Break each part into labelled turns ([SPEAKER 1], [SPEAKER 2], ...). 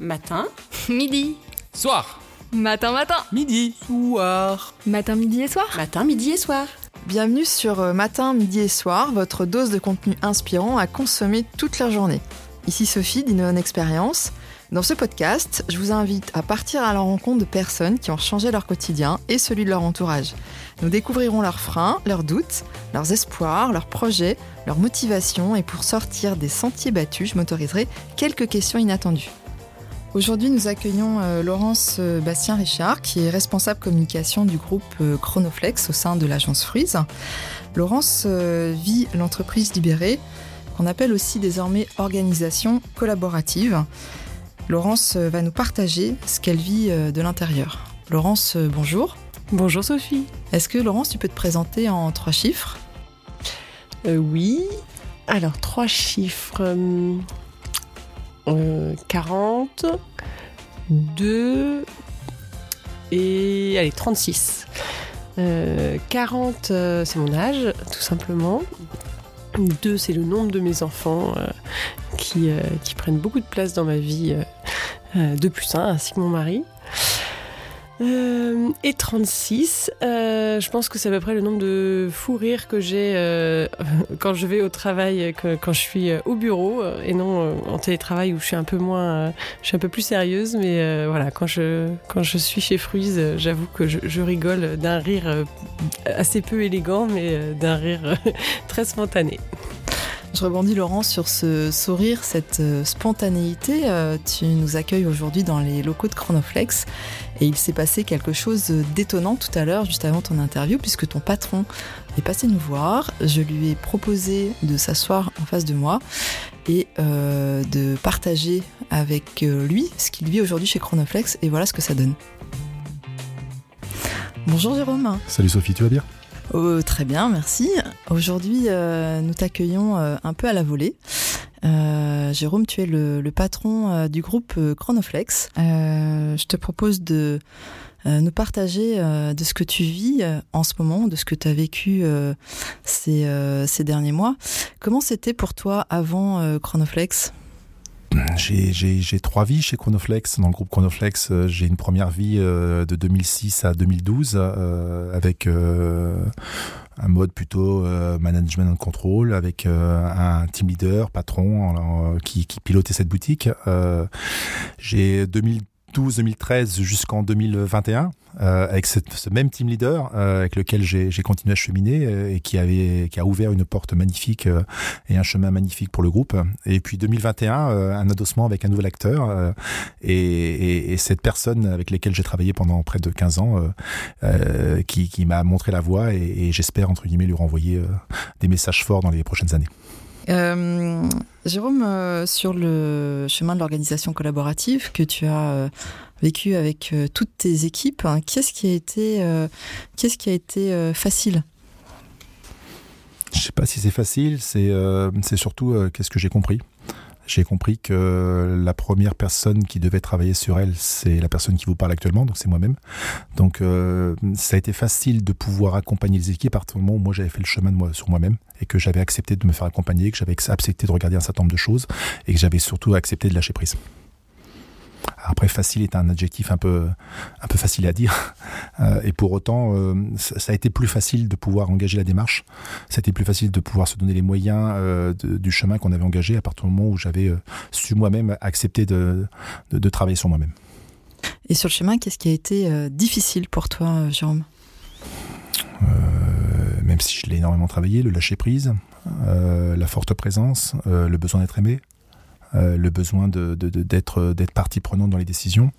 [SPEAKER 1] Matin.
[SPEAKER 2] Midi.
[SPEAKER 3] Soir.
[SPEAKER 2] Matin, matin.
[SPEAKER 3] Midi.
[SPEAKER 4] Soir.
[SPEAKER 2] Matin, midi et soir.
[SPEAKER 1] Matin, midi et soir.
[SPEAKER 4] Bienvenue sur euh, Matin, Midi et Soir, votre dose de contenu inspirant à consommer toute la journée. Ici Sophie d'Innovation Experience. Dans ce podcast, je vous invite à partir à la rencontre de personnes qui ont changé leur quotidien et celui de leur entourage. Nous découvrirons leurs freins, leurs doutes, leurs espoirs, leurs projets, leurs motivations et pour sortir des sentiers battus, je m'autoriserai quelques questions inattendues. Aujourd'hui, nous accueillons euh, Laurence euh, Bastien-Richard, qui est responsable communication du groupe euh, Chronoflex au sein de l'agence Fruise. Laurence euh, vit l'entreprise libérée, qu'on appelle aussi désormais organisation collaborative. Laurence va nous partager ce qu'elle vit de l'intérieur. Laurence, bonjour.
[SPEAKER 1] Bonjour Sophie.
[SPEAKER 4] Est-ce que Laurence, tu peux te présenter en trois chiffres?
[SPEAKER 1] Euh, oui. Alors, trois chiffres. Hum, euh, 40, 2 et allez, 36. Euh, 40, euh, c'est mon âge, tout simplement. 2, c'est le nombre de mes enfants euh, qui, euh, prennent beaucoup de place dans ma vie. euh, euh, 2 plus 1, ainsi que mon mari. Euh, et 36, euh, je pense que c'est à peu près le nombre de fous rires que j'ai euh, quand je vais au travail, quand je suis euh, au bureau, et non en télétravail où je suis un peu moins, je suis un peu plus sérieuse, mais voilà, quand je, quand je suis chez Fruise, j'avoue que je, rigole d'un rire assez peu élégant, mais d'un rire très spontané.
[SPEAKER 4] Je rebondis Laurence sur ce sourire, cette spontanéité. Tu nous accueilles aujourd'hui dans les locaux de Chronoflex et il s'est passé quelque chose d'étonnant tout à l'heure, juste avant ton interview, puisque ton patron est passé nous voir. Je lui ai proposé de s'asseoir en face de moi et euh, de partager avec euh, lui ce qu'il vit aujourd'hui chez Chronoflex et voilà ce que ça donne. Bonjour Jérôme.
[SPEAKER 5] Salut Sophie, tu vas bien?
[SPEAKER 4] Oh, très bien, merci. Aujourd'hui, euh, nous t'accueillons euh, un peu à la volée. Euh, Jérôme, tu es le, patron euh, du groupe euh, Chronoflex. Je te propose de nous partager de ce que tu vis en ce moment, de ce que tu as vécu ces, derniers mois. Comment c'était pour toi avant Chronoflex?
[SPEAKER 5] J'ai- trois vies chez Chronoflex. Dans le groupe Chronoflex, euh, j'ai une première vie euh, de 2006 à 2012 euh, avec un mode plutôt management and control, avec un team leader, patron, qui, qui pilotait cette boutique. J'ai 2012-2013 jusqu'en 2021 euh, avec cette- ce même team leader euh, avec lequel j'ai continué à cheminer euh, et qui avait qui a ouvert une porte magnifique euh, et un chemin magnifique pour le groupe. Et puis 2021, euh, un adossement avec un nouvel acteur euh, et, et- et cette personne avec laquelle j'ai travaillé pendant près de 15 ans qui, qui m'a montré la voie et, et j'espère entre guillemets lui renvoyer des messages forts dans les prochaines années.
[SPEAKER 4] Euh, Jérôme, euh, sur le chemin de l'organisation collaborative que tu as euh, vécu avec toutes tes équipes, hein, qu'est-ce qui a été, qu'est-ce qui a été facile?
[SPEAKER 5] Je sais pas si c'est facile, c'est surtout qu'est-ce que j'ai compris. J'ai compris que la première personne qui devait travailler sur elle, c'est la personne qui vous parle actuellement, donc c'est moi-même. Donc euh, ça a été facile de pouvoir accompagner les équipes à partir du moment où moi j'avais fait le chemin sur moi-même et que j'avais accepté de me faire accompagner, que j'avais accepté de regarder un certain nombre de choses et que j'avais surtout accepté de lâcher prise. Après, facile est un adjectif un peu, un peu facile à dire. Euh, et pour autant, euh, ça, ça a été plus facile de pouvoir engager la démarche. C'était plus facile de pouvoir se donner les moyens euh, de- du chemin qu'on avait engagé à partir du moment où j'avais su moi-même accepter de, de, de travailler sur moi-même.
[SPEAKER 4] Et sur le chemin, qu'est-ce qui a été difficile pour toi, Jérôme?
[SPEAKER 5] Même si je l'ai énormément travaillé, le lâcher prise, la forte présence, le besoin d'être aimé, le besoin de, de- de- d'être, d'être partie prenante dans les décisions,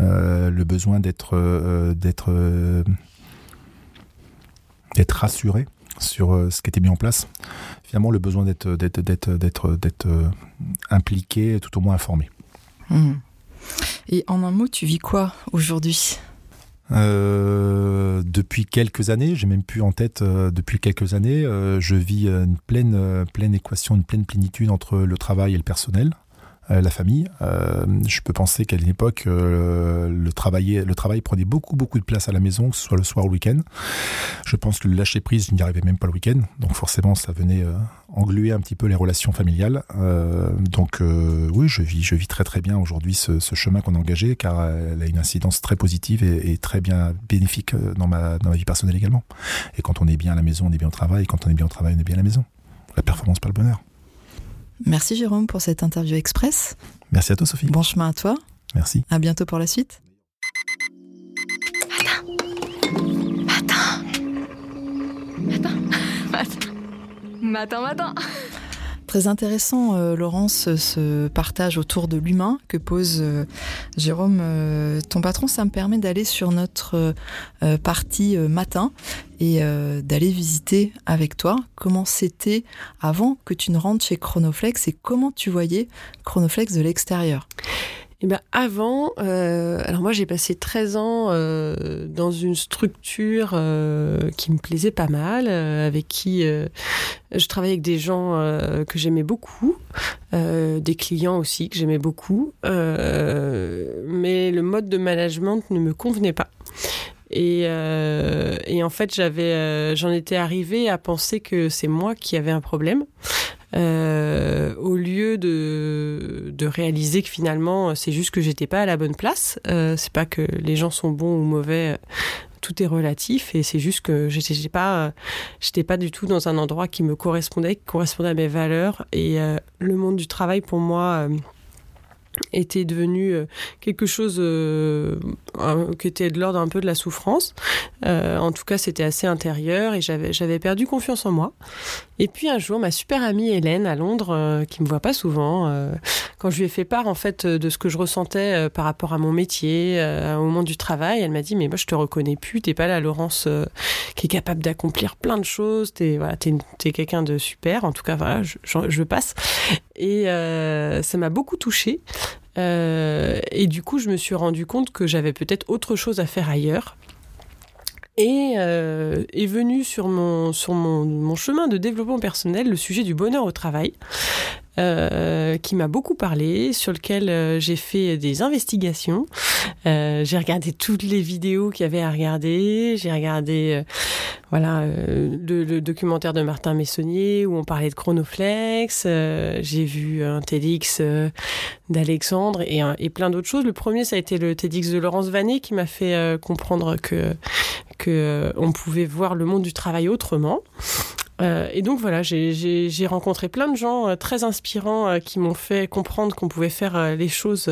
[SPEAKER 5] euh, le besoin d'être, euh, euh, rassuré sur euh, ce qui était mis en place. Finalement, le besoin d'être, d'être, euh, impliqué, tout au moins informé.
[SPEAKER 4] Mhm. Et en un mot, tu vis quoi aujourd'hui?
[SPEAKER 5] Euh, depuis quelques années, j'ai même plus en tête euh, depuis quelques années, euh, je vis une pleine, pleine équation, une pleine plénitude entre le travail et le personnel. Euh, la famille. Euh, je peux penser qu'à une époque, euh, le, travail, prenait beaucoup, beaucoup de place à la maison, que ce soit le soir ou le week-end. Je pense que le lâcher prise, je n'y arrivais même pas le week-end. Donc forcément, ça venait engluer un petit peu les relations familiales. donc oui, je vis, je vis très très bien aujourd'hui ce, chemin qu'on a engagé, car elle a une incidence très positive et, très bien bénéfique dans ma, dans ma vie personnelle également. Et quand on est bien à la maison, on est bien au travail. Quand on est bien au travail, on est bien à la maison. La performance, pas le bonheur.
[SPEAKER 4] Merci Jérôme pour cette interview express.
[SPEAKER 5] Merci à toi Sophie.
[SPEAKER 4] Bon chemin à toi.
[SPEAKER 5] Merci.
[SPEAKER 4] À bientôt pour la suite.
[SPEAKER 2] Matin. Matin. Matin. Matin, matin.
[SPEAKER 4] Très intéressant, euh, Laurence, ce partage autour de l'humain que pose euh, Jérôme, euh, ton patron. Ça me permet d'aller sur notre partie matin et d'aller visiter avec toi comment c'était avant que tu ne rentres chez Chronoflex et comment tu voyais Chronoflex de l'extérieur.
[SPEAKER 1] Eh ben avant, euh, alors moi j'ai passé 13 ans euh, dans une structure euh, qui me plaisait pas mal, avec qui je travaillais avec des gens que j'aimais beaucoup, des clients aussi que j'aimais beaucoup, mais le mode de management ne me convenait pas. Et, et en fait, j'avais, j'en étais arrivée à penser que c'est moi qui avais un problème. Euh, au lieu de, de réaliser que finalement c'est juste que j'étais pas à la bonne place. Euh, c'est pas que les gens sont bons ou mauvais, tout est relatif et c'est juste que j'étais pas, j'étais pas du tout dans un endroit qui me correspondait, qui correspondait à mes valeurs et euh, le monde du travail pour moi était devenu euh, quelque chose euh, qui était de l'ordre un peu de la souffrance. Euh, en tout cas, c'était assez intérieur et j'avais, perdu confiance en moi. Et puis un jour, ma super amie Hélène à Londres, qui me voit pas souvent, quand je lui ai fait part en fait de ce que je ressentais par rapport à mon métier, au moment du travail, elle m'a dit mais moi je te reconnais plus, t'es pas la Laurence qui est capable d'accomplir plein de choses, t'es voilà, t'es quelqu'un de super. En tout cas, voilà, je passe. Et ça m'a beaucoup touchée. Euh, et du coup, je me suis rendu compte que j'avais peut-être autre chose à faire ailleurs. Et euh, est venu sur mon chemin de développement personnel le sujet du bonheur au travail. Euh, qui m'a beaucoup parlé, sur lequel euh, j'ai fait des investigations. Euh, j'ai regardé toutes les vidéos qu'il y avait à regarder. J'ai regardé, voilà, le, documentaire de Martin Messonnier où on parlait de Chronoflex. j'ai vu un TEDx d'Alexandre et, et plein d'autres choses. Le premier, ça a été le TEDx de Laurence Vanet qui m'a fait comprendre que que on pouvait voir le monde du travail autrement. Euh, et donc voilà, j'ai rencontré plein de gens euh, très inspirants euh, qui m'ont fait comprendre qu'on pouvait faire les choses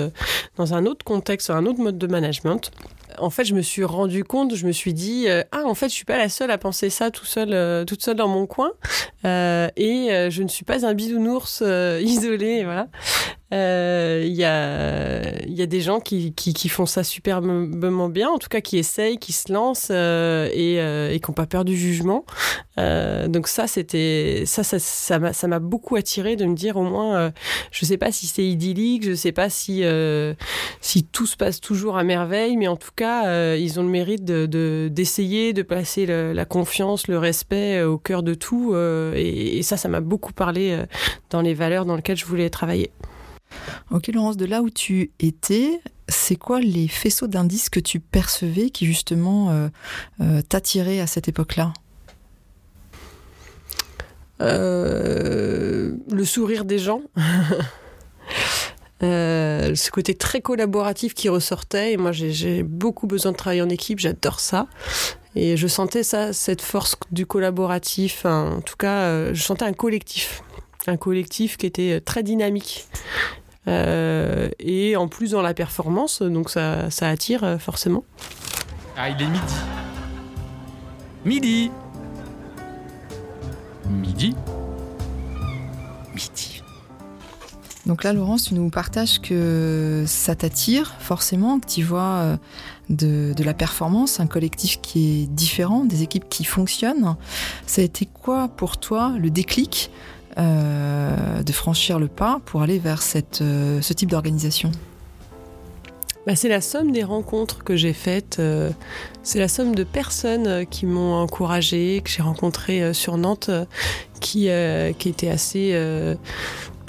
[SPEAKER 1] dans un autre contexte, un autre mode de management en fait, je me suis rendu compte, je me suis dit, ah, en fait, je suis pas la seule à penser ça tout seul, toute seule dans mon coin, et je ne suis pas un bisounours isolé, voilà. Il euh, y, a, y a des gens qui, qui, qui, font ça superbement bien, en tout cas qui essayent, qui se lancent euh, et, euh, et qui n'ont pas peur du jugement. donc ça, c'était ça, ça, ça m'a beaucoup attiré de me dire au moins, je sais pas si c'est idyllique, je sais pas si si tout se passe toujours à merveille, mais en tout cas, ils ont le mérite de d'essayer de, placer la confiance, le respect au cœur de tout. Et, et, ça, ça m'a beaucoup parlé dans les valeurs dans lesquelles je voulais travailler.
[SPEAKER 4] Ok Laurence, de là où tu étais, c'est quoi les faisceaux d'indices que tu percevais qui justement euh, euh, t'attiraient à cette époque-là?
[SPEAKER 1] Euh, Le sourire des gens. ce côté très collaboratif qui ressortait. Et moi, j'ai beaucoup besoin de travailler en équipe, j'adore ça. Et je sentais ça, cette force du collaboratif. en tout cas, je sentais un collectif. Un collectif qui était très dynamique et en plus dans la performance, donc ça, ça attire euh, forcément.
[SPEAKER 3] Ah, il est midi. Midi. Midi.
[SPEAKER 4] Midi. Donc là, Laurence, tu nous partages que ça t'attire forcément, que tu vois euh, de, de, la performance, un collectif qui est différent, des équipes qui fonctionnent. Ça a été quoi pour toi le déclic euh, de franchir le pas pour aller vers cette, euh, ce type d'organisation.
[SPEAKER 1] Bah, c'est la somme des rencontres que j'ai faites, euh, c'est la somme de personnes qui m'ont encouragée, que j'ai rencontrées sur Nantes, qui, qui étaient assez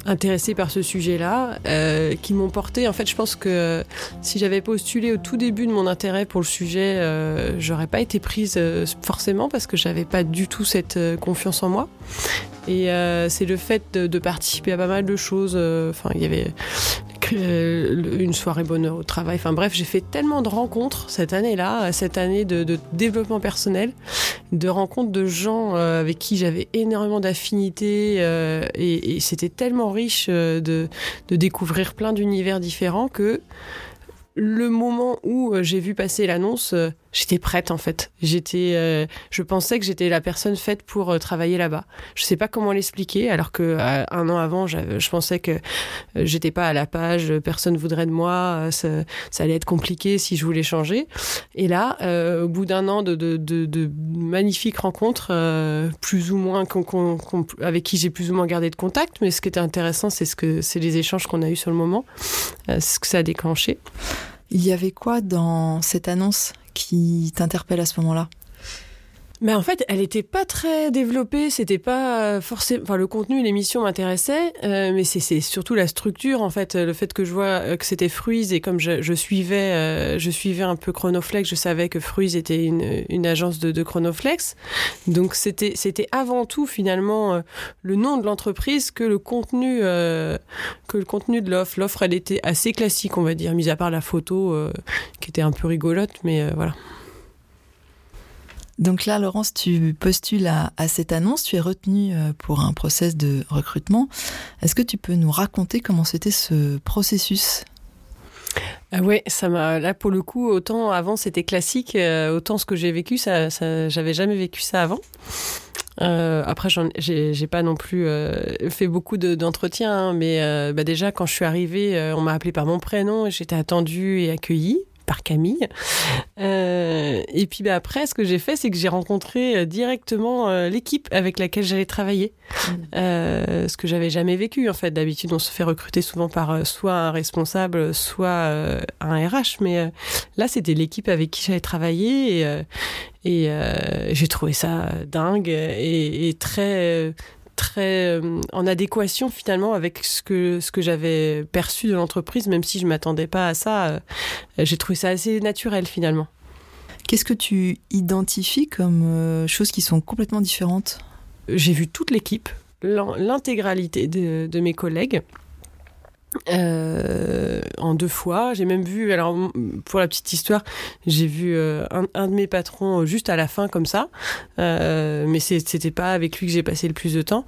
[SPEAKER 1] intéressée par ce sujet-là, euh, qui m'ont porté. En fait, je pense que si j'avais postulé au tout début de mon intérêt pour le sujet, euh, j'aurais pas été prise euh, forcément parce que j'avais pas du tout cette euh, confiance en moi. Et euh, c'est le fait de, de participer à pas mal de choses. euh, Enfin, il y avait euh, une soirée bonheur au travail. Enfin bref, j'ai fait tellement de rencontres cette année-là, euh, cette année de, de développement personnel, de rencontres de gens euh, avec qui j'avais énormément d'affinités euh, et, c'était tellement riche euh, de, de découvrir plein d'univers différents que le moment où j'ai vu passer l'annonce, j'étais prête en fait. J'étais, euh, je pensais que j'étais la personne faite pour euh, travailler là-bas. Je sais pas comment l'expliquer, alors que euh, un an avant, je pensais que euh, j'étais pas à la page, euh, personne voudrait de moi, ça, ça allait être compliqué si je voulais changer. Et là, au bout d'un an de, de, de, de magnifiques rencontres, plus ou moins qu'on- qu'on- qu'on- avec qui j'ai plus ou moins gardé de contact, mais ce qui était intéressant, c'est ce que c'est les échanges qu'on a eus sur le moment, ce que ça a déclenché.
[SPEAKER 4] Il y avait quoi dans cette annonce? Qui t'interpelle à ce moment-là?
[SPEAKER 1] Mais en fait, elle était pas très développée. C'était pas forcément. Enfin, le contenu, l'émission m'intéressait, euh, mais c'est- surtout la structure. En fait, le fait que je vois euh, que c'était Fruise et comme je, je suivais, euh, je suivais un peu Chronoflex, je savais que Fruise était une, une agence de, de Chronoflex. Donc c'était c'était avant tout finalement euh, le nom de l'entreprise que le contenu euh, que le contenu de l'offre. L'offre, elle était assez classique, on va dire, mis à part la photo euh, qui était un peu rigolote, mais euh, voilà.
[SPEAKER 4] Donc là, Laurence, tu postules à, cette annonce, tu es retenue euh, pour un process de recrutement. Est-ce que tu peux nous raconter comment c'était ce processus?
[SPEAKER 1] Ah ouais, ça m'a là pour le coup autant avant c'était classique, euh, autant ce que j'ai vécu ça, ça j'avais jamais vécu ça avant. Euh, après, j'ai pas non plus euh, fait beaucoup de- d'entretiens, hein, mais bah déjà quand je suis arrivée, on m'a appelé par mon prénom et j'étais attendue et accueillie par Camille. Euh, et puis bah, après, ce que j'ai fait, c'est que j'ai rencontré euh, directement euh, l'équipe avec laquelle j'allais travailler. Euh, ce que j'avais jamais vécu en fait. D'habitude, on se fait recruter souvent par soit un responsable, soit un RH. Mais là, c'était l'équipe avec qui j'allais travailler et, et j'ai trouvé ça dingue et, et très très euh, en adéquation finalement avec ce que ce que j'avais perçu de l'entreprise, même si je m'attendais pas à ça. euh, j'ai trouvé ça assez naturel finalement.
[SPEAKER 4] Qu'est-ce que tu identifies comme euh, choses qui sont complètement différentes?
[SPEAKER 1] J'ai vu toute l'équipe, l'in- l'intégralité de, de mes collègues. Euh, en deux fois, j'ai même vu, alors pour la petite histoire, j'ai vu euh, un, un de mes patrons euh, juste à la fin comme ça, euh, mais c'était pas avec lui que j'ai passé le plus de temps,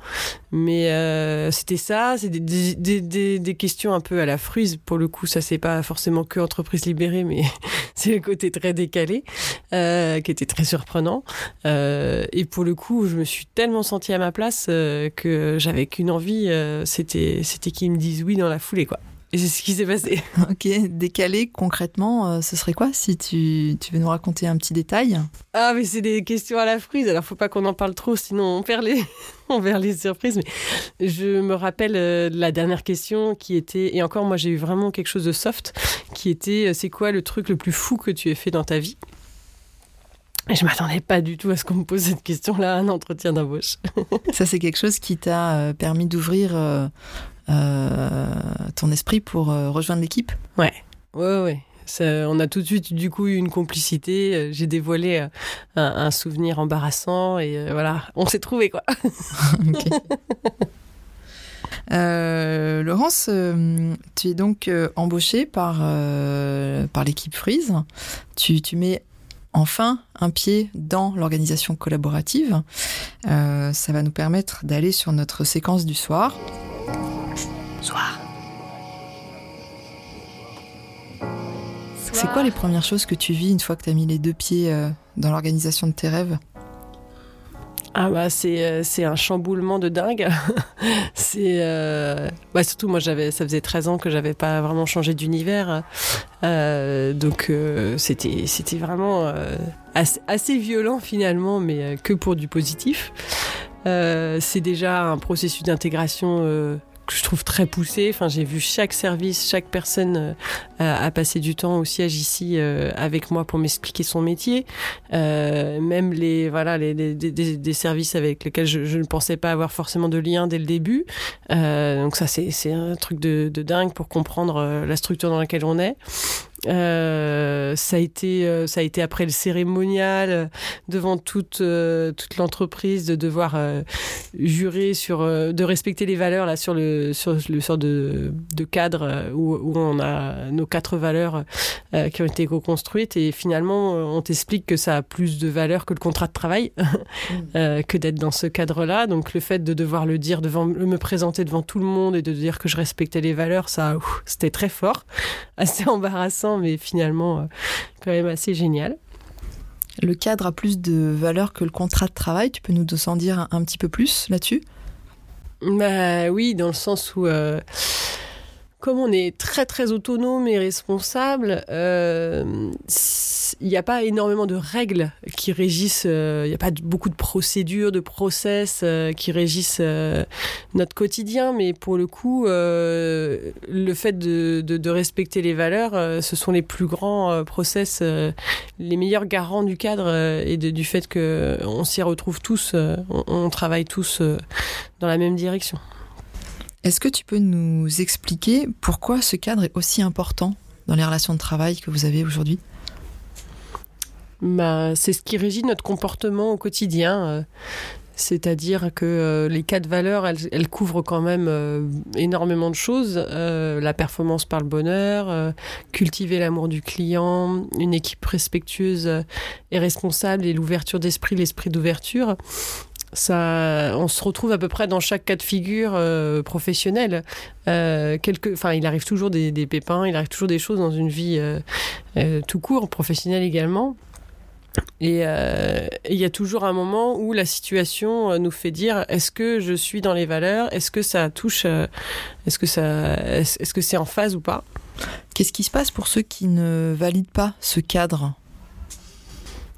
[SPEAKER 1] mais euh, c'était ça, c'est des, des, des- des- questions un peu à la fruise, pour le coup, ça c'est pas forcément que entreprise libérée, mais c'est le côté très décalé, qui était très surprenant. Et pour le coup, je me suis tellement sentie à ma place que j'avais qu'une envie, c'était c'était qu'ils me disent oui dans la foulée, quoi. Et c'est ce qui s'est passé.
[SPEAKER 4] Ok, décalé concrètement, euh, ce serait quoi si tu, tu veux nous raconter un petit détail?
[SPEAKER 1] Ah, mais c'est des questions à la frise, alors faut pas qu'on en parle trop, sinon on perd les, on perd les surprises. Mais je me rappelle euh, la dernière question qui était, et encore moi j'ai eu vraiment quelque chose de soft, qui était euh, c'est quoi le truc le plus fou que tu aies fait dans ta vie? Et je m'attendais pas du tout à ce qu'on me pose cette question-là à un entretien d'embauche.
[SPEAKER 4] Ça, c'est quelque chose qui t'a permis d'ouvrir ton esprit pour euh, rejoindre l'équipe
[SPEAKER 1] Ouais, ouais, ouais. Ça, on a tout de suite du coup eu une complicité. euh, J'ai dévoilé euh, un, un souvenir embarrassant et euh, voilà, on s'est trouvé quoi.
[SPEAKER 4] Ok. Euh, Laurence, euh, tu es donc euh, embauchée par, euh, par l'équipe Freeze. Tu, tu mets enfin un pied dans l'organisation collaborative. Euh, ça va nous permettre d'aller sur notre séquence du soir.
[SPEAKER 2] Soir.
[SPEAKER 4] C'est quoi les premières choses que tu vis une fois que tu as mis les deux pieds euh, dans l'organisation de tes rêves?
[SPEAKER 1] Ah bah c'est euh, c'est un chamboulement de dingue. c'est euh, bah surtout moi j'avais ça faisait 13 ans que j'avais pas vraiment changé d'univers. Euh, donc euh, c'était c'était vraiment euh, assez, assez violent finalement mais que pour du positif. Euh, c'est déjà un processus d'intégration euh, que je trouve très poussé. Enfin, j'ai vu chaque service, chaque personne euh, a, passé du temps au siège ici euh, avec moi pour m'expliquer son métier. Euh, même les voilà les, des, services avec lesquels je, ne pensais pas avoir forcément de lien dès le début. donc ça c'est un truc de, dingue pour comprendre la structure dans laquelle on est. Euh, ça a été euh, ça a été après le cérémonial euh, devant toute toute l'entreprise de devoir jurer sur de respecter les valeurs là sur le sur le sort de, de cadre où, où, on a nos quatre valeurs qui ont été co-construites. Et finalement on t'explique que ça a plus de valeur que le contrat de travail que d'être dans ce cadre là donc le fait de devoir le dire devant me présenter devant tout le monde et de dire que je respectais les valeurs ça c'était très fort assez embarrassant mais finalement euh, quand même assez génial.
[SPEAKER 4] Le cadre a plus de valeur que le contrat de travail. Tu peux nous en dire un, petit peu plus là-dessus?
[SPEAKER 1] Bah, Oui, dans le sens où euh, comme on est très très autonome et responsable, euh, il n'y a pas énormément de règles qui régissent, euh, il n'y a pas beaucoup de procédures, de process euh, qui régissent notre quotidien, mais pour le coup, le fait de, respecter les valeurs, ce sont les plus grands process, les meilleurs garants du cadre et du fait qu'on s'y retrouve tous, on travaille tous dans la même direction.
[SPEAKER 4] Est-ce que tu peux nous expliquer pourquoi ce cadre est aussi important dans les relations de travail que vous avez aujourd'hui?
[SPEAKER 1] Bah, C'est ce qui régit notre comportement au quotidien. Euh, c'est-à-dire que euh, les quatre valeurs, elles, couvrent quand même euh, énormément de choses. la performance par le bonheur, cultiver l'amour du client, une équipe respectueuse et responsable et l'ouverture d'esprit, l'esprit d'ouverture ça, on se retrouve à peu près dans chaque cas de figure euh, professionnel. Euh, enfin, il arrive toujours des, pépins, il arrive toujours des choses dans une vie euh, tout court, professionnelle également. Et il y a toujours un moment où la situation nous fait dire est-ce que je suis dans les valeurs? Est-ce que ça touche Est-ce que ça Est-ce que c'est en phase ou pas?
[SPEAKER 4] Qu'est-ce qui se passe pour ceux qui ne valident pas ce cadre?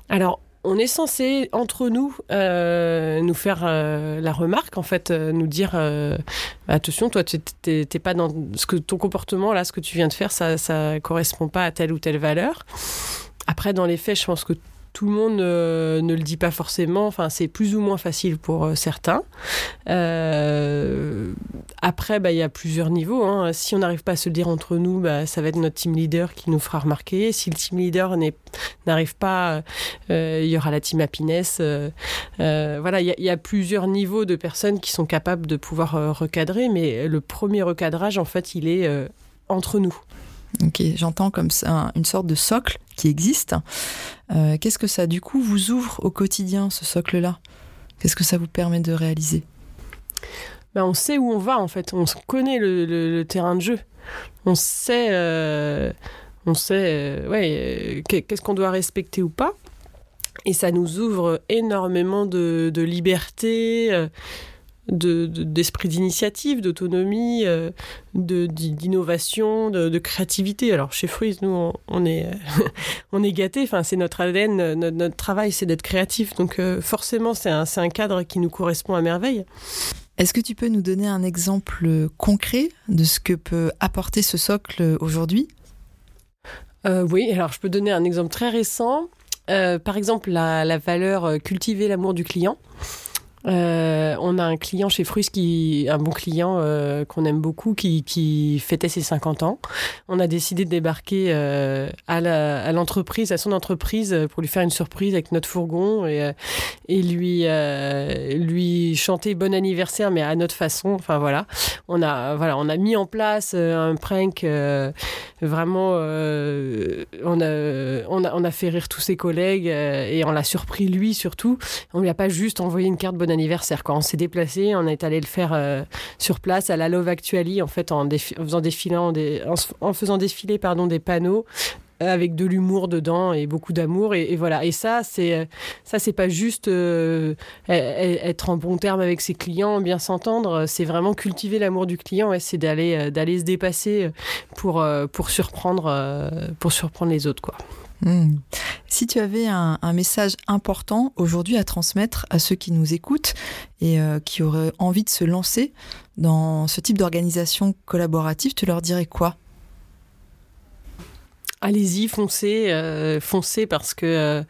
[SPEAKER 1] Alors, on est censé entre nous euh, nous faire euh, la remarque en fait euh, nous dire attention toi tu t'es pas dans ce que ton comportement là ce que tu viens de faire ça ça correspond pas à telle ou telle valeur. Après dans les faits je pense que tout le monde euh, ne le dit pas forcément. C'est plus ou moins facile pour euh, certains. Euh, après, bah, il y a plusieurs niveaux. Hein. Si on n'arrive pas à se dire entre nous, bah, ça va être notre team leader qui nous fera remarquer. Si le team leader n'arrive pas, il y aura la team happiness. voilà, il y, a plusieurs niveaux de personnes qui sont capables de pouvoir recadrer, mais le premier recadrage, en fait, il est entre nous.
[SPEAKER 4] Ok, j'entends comme ça une sorte de socle qui existe. Euh, qu'est-ce que ça, du coup, vous ouvre au quotidien, ce socle-là? Qu'est-ce que ça vous permet de réaliser?
[SPEAKER 1] Ben, On sait où on va, en fait. On connaît le, terrain de jeu. On sait, euh, sait euh, ouais, qu'est-ce qu'on doit respecter ou pas. Et ça nous ouvre énormément de liberté d'esprit d'initiative, d'autonomie, euh, d'innovation, de, créativité. Alors chez Fruits, nous, on, est, on est gâtés. Enfin, c'est notre ADN, notre, travail, c'est d'être créatif. Donc euh, forcément, c'est un, un cadre qui nous correspond à merveille.
[SPEAKER 4] Est-ce que tu peux nous donner un exemple concret de ce que peut apporter ce socle aujourd'hui?
[SPEAKER 1] Euh, Oui, alors je peux donner un exemple très récent. par exemple, la, la valeur cultiver l'amour du client. Euh, on a un client chez Frus qui, un bon client euh, qu'on aime beaucoup, qui, qui, fêtait ses 50 ans. On a décidé de débarquer euh, à l'entreprise, à, son entreprise, pour lui faire une surprise avec notre fourgon et, et lui, lui chanter bon anniversaire, mais à notre façon. Enfin voilà, on a, voilà, on a mis en place un prank. vraiment, on a, on, a, on a fait rire tous ses collègues et on l'a surpris lui surtout. On lui a pas juste envoyé une carte bon anniversaire. Quand on s'est déplacé, on est allé le faire euh, sur place à la Love Actually, en fait, en, faisant, défilant des, en, faisant défiler pardon, des panneaux avec de l'humour dedans et beaucoup d'amour et, voilà. Et ça c'est ça c'est pas juste euh, e-, e-, être en bon terme avec ses clients bien s'entendre. C'est vraiment cultiver l'amour du client et c'est d'aller euh, d'aller se dépasser pour euh, pour surprendre pour surprendre les autres quoi
[SPEAKER 4] hmm. Si tu avais un, message important aujourd'hui à transmettre à ceux qui nous écoutent et qui auraient envie de se lancer dans ce type d'organisation collaborative, tu leur dirais quoi?
[SPEAKER 1] Allez-y, foncez, euh, foncez parce que euh,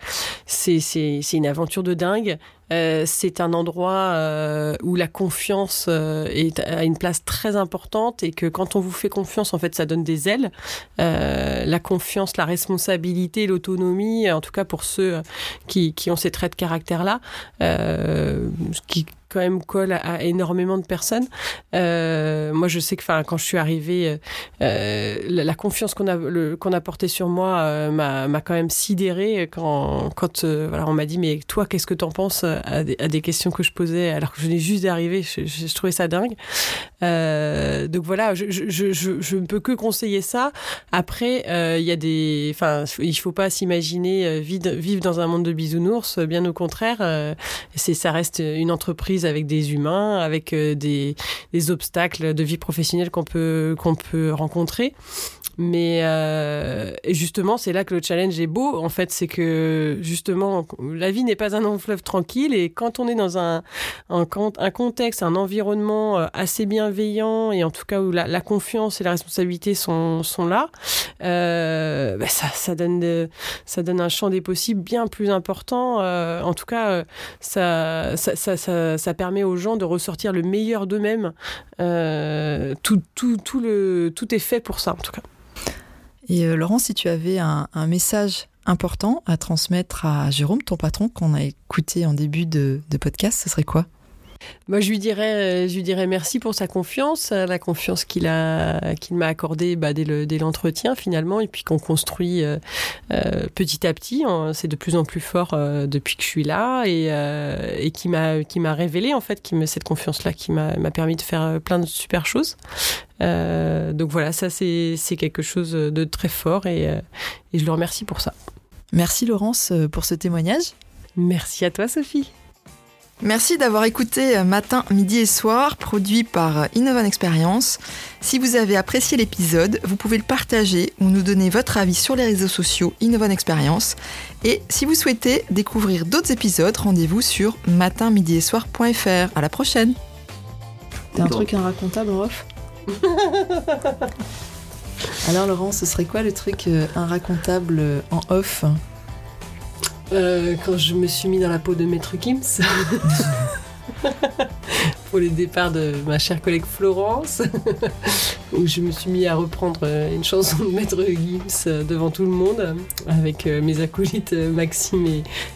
[SPEAKER 1] c'est une aventure de dingue. Euh, c'est un endroit où la confiance est à une place très importante et que quand on vous fait confiance, en fait, ça donne des ailes. la confiance, la responsabilité, l'autonomie, en tout cas pour ceux qui, qui ont ces traits de caractère-là, qui quand même colle à, énormément de personnes. moi, je sais que, quand je suis arrivée, la, confiance qu'on a qu'on a portée sur moi m'a quand même sidérée quand quand voilà, on m'a dit mais toi, qu'est-ce que t'en penses à des, questions que je posais alors que je venais juste d'arriver. Je, trouvais ça dingue. Euh, donc voilà, je, je, ne peux que conseiller ça. Après, euh, il y a faut pas s'imaginer euh, vivre dans un monde de bisounours. Bien au contraire, c'est ça reste une entreprise avec des humains, avec des, des obstacles de vie professionnelle qu'on peut qu'on peut rencontrer. Mais euh, justement, c'est là que le challenge est beau. En fait, c'est que justement, la vie n'est pas un long fleuve tranquille. Et quand on est dans un, un, contexte, un environnement euh, assez bienveillant, et en tout cas où la, confiance et la responsabilité sont, sont là, euh, bah ça, donne ça donne un champ des possibles bien plus important. Euh, en tout cas, euh, ça, ça, ça, ça, permet aux gens de ressortir le meilleur d'eux-mêmes. Tout, tout, tout, le, tout est fait pour ça, en tout cas.
[SPEAKER 4] Et euh, Laurent, si tu avais un, message important à transmettre à Jérôme, ton patron, qu'on a écouté en début de, podcast, ce serait quoi?
[SPEAKER 1] Moi, je lui dirais, euh, je lui dirais merci pour sa confiance, euh, la confiance qu'il m'a accordée bah, dès l'entretien finalement, et puis qu'on construit petit à petit. C'est de plus en plus fort depuis que je suis là, et, qui m'a, révélé en fait, cette confiance-là, qui m'a, permis de faire plein de super choses. Donc voilà, ça c'est, c'est quelque chose de très fort, et, et je le remercie pour ça.
[SPEAKER 4] Merci Laurence pour ce témoignage.
[SPEAKER 1] Merci à toi Sophie.
[SPEAKER 4] Merci d'avoir écouté Matin, Midi et Soir, produit par Innovan Experience. Si vous avez apprécié l'épisode, vous pouvez le partager ou nous donner votre avis sur les réseaux sociaux Innovan Experience. Et si vous souhaitez découvrir d'autres épisodes, rendez-vous sur matinmidieetsoir.fr. À la prochaine.
[SPEAKER 1] T'as un truc inracontable en off?
[SPEAKER 4] Alors Laurent, ce serait quoi le truc euh, inracontable en off?
[SPEAKER 1] Euh, quand je me suis mis dans la peau de Maître Gims. pour les départs de ma chère collègue Florence, où je me suis mis à reprendre euh, une chanson de Maître Gims euh, devant tout le monde, avec mes acolytes Maxime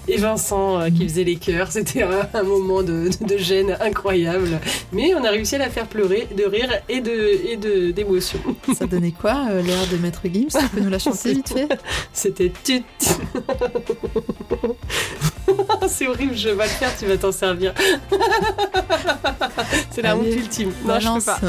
[SPEAKER 1] et, Vincent qui faisaient les chœurs. C'était un, moment de, gêne incroyable, mais on a réussi à la faire pleurer, de rire et de d'émotion.
[SPEAKER 4] Ça donnait quoi l'air de Maître Gims? Tu peux nous la chanter vite fait?
[SPEAKER 1] C'était tut. C'est horrible, je vais le faire, tu vas t'en servir. C'est la honte ultime.
[SPEAKER 4] Non, je peux pas.